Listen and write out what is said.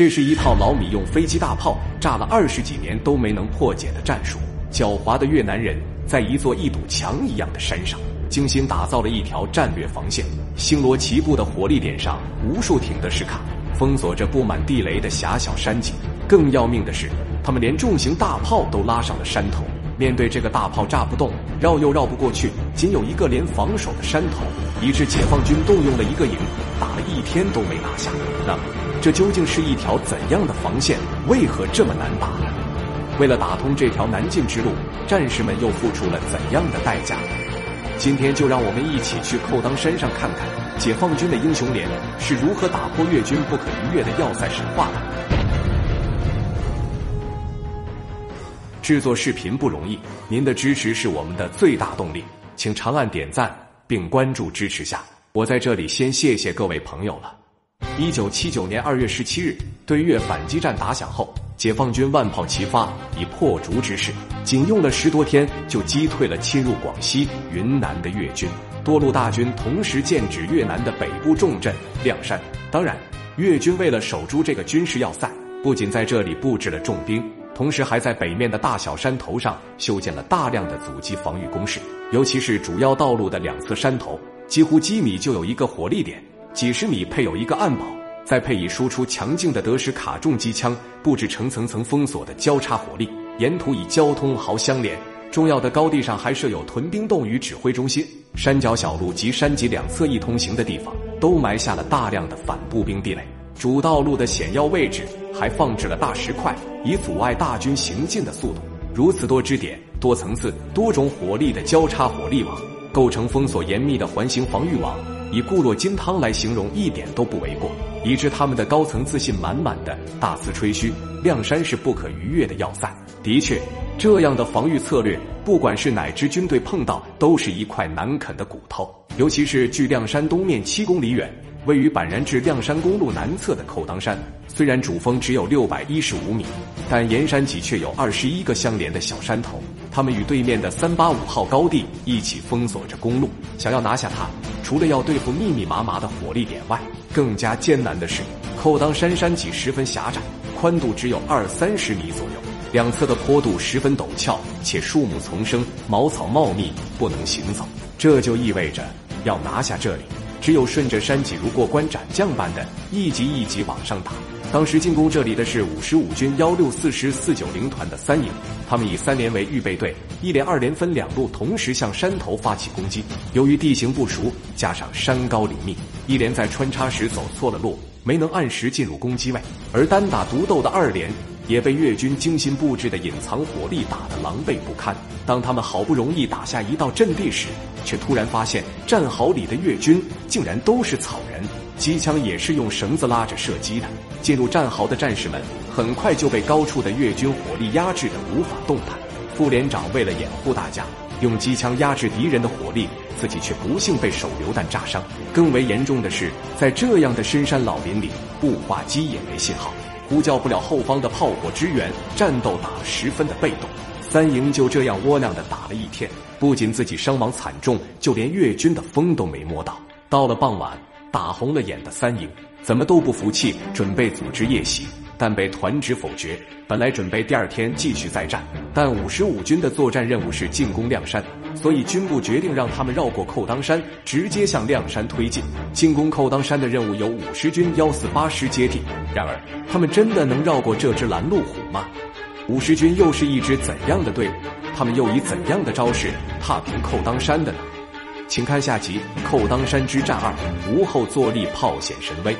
这是一套老米用飞机大炮炸了二十几年都没能破解的战术。狡猾的越南人在一座一堵墙一样的山上，精心打造了一条战略防线，星罗棋布的火力点上，无数挺的石卡封锁着布满地雷的狭小山脊。更要命的是，他们连重型大炮都拉上了山头。面对这个大炮炸不动，绕又绕不过去，仅有一个连防守的山头，以致解放军动用了一个营，打了一天都没拿下。那么，这究竟是一条怎样的防线？为何这么难打？为了打通这条南进之路，战士们又付出了怎样的代价？今天就让我们一起去扣当山上看看，解放军的英雄连是如何打破越军不可逾越的要塞神话的。制作视频不容易，您的支持是我们的最大动力，请长按点赞并关注支持下。我在这里先谢谢各位朋友了。一九七九年二月十七日，对越反击战打响后，解放军万炮齐发，以破竹之势，仅用了十多天就击退了侵入广西、云南的越军。多路大军同时剑指越南的北部重镇亮山。当然，越军为了守住这个军事要塞，不仅在这里布置了重兵。同时，还在北面的大小山头上修建了大量的阻击防御工事，尤其是主要道路的两侧山头，几乎几米就有一个火力点，几十米配有一个暗堡，再配以输出强劲的德式卡重机枪，布置成层层封锁的交叉火力，沿途以交通壕相连。重要的高地上还设有屯兵洞与指挥中心，山脚小路及山脊两侧易通行的地方都埋下了大量的反步兵地雷。主道路的险要位置还放置了大石块，以阻碍大军行进的速度。如此多支点、多层次、多种火力的交叉火力网，构成封锁严密的环形防御网，以固若金汤来形容一点都不为过。以致他们的高层自信满满的大肆吹嘘，亮山是不可逾越的要塞。的确，这样的防御策略，不管是哪支军队碰到，都是一块难啃的骨头。尤其是距亮山东面七公里远。位于板然至亮山公路南侧的扣当山，虽然主峰只有六百一十五米，但沿山脊却有二十一个相连的小山头，他们与对面的三八五号高地一起封锁着公路。想要拿下它，除了要对付密密麻麻的火力点外，更加艰难的是，扣当山山脊十分狭窄，宽度只有二三十米左右，两侧的坡度十分陡峭，且树木丛生，茅草茂密，不能行走。这就意味着要拿下这里。只有顺着山脊如过关斩将般的一级一级往上打。当时进攻这里的是五十五军幺六四师四九零团的三营，他们以三连为预备队，一连、二连分两路同时向山头发起攻击。由于地形不熟，加上山高林密，一连在穿插时走错了路，没能按时进入攻击位。而单打独斗的二连也被越军精心布置的隐藏火力打得狼狈不堪。当他们好不容易打下一道阵地时，却突然发现战壕里的越军竟然都是草人，机枪也是用绳子拉着射击的。进入战壕的战士们很快就被高处的越军火力压制的无法动弹。副连长为了掩护大家，用机枪压制敌人的火力，自己却不幸被手榴弹炸伤。更为严重的是，在这样的深山老林里，步话机也没信号，呼叫不了后方的炮火支援，战斗打得十分的被动。三营就这样窝囊的打了一天，不仅自己伤亡惨重，就连越军的风都没摸到。到了傍晚，打红了眼的三营怎么都不服气，准备组织夜袭，但被团指否决。本来准备第二天继续再战，但五十五军的作战任务是进攻亮山，所以军部决定让他们绕过扣当山，直接向亮山推进。进攻扣当山的任务由五十军幺四八师接替。然而，他们真的能绕过这只拦路虎吗？五十军又是一支怎样的队伍？他们又以怎样的招式踏平扣当山的呢？请看下集《寇当山之战二》，吴后坐立，炮显神威。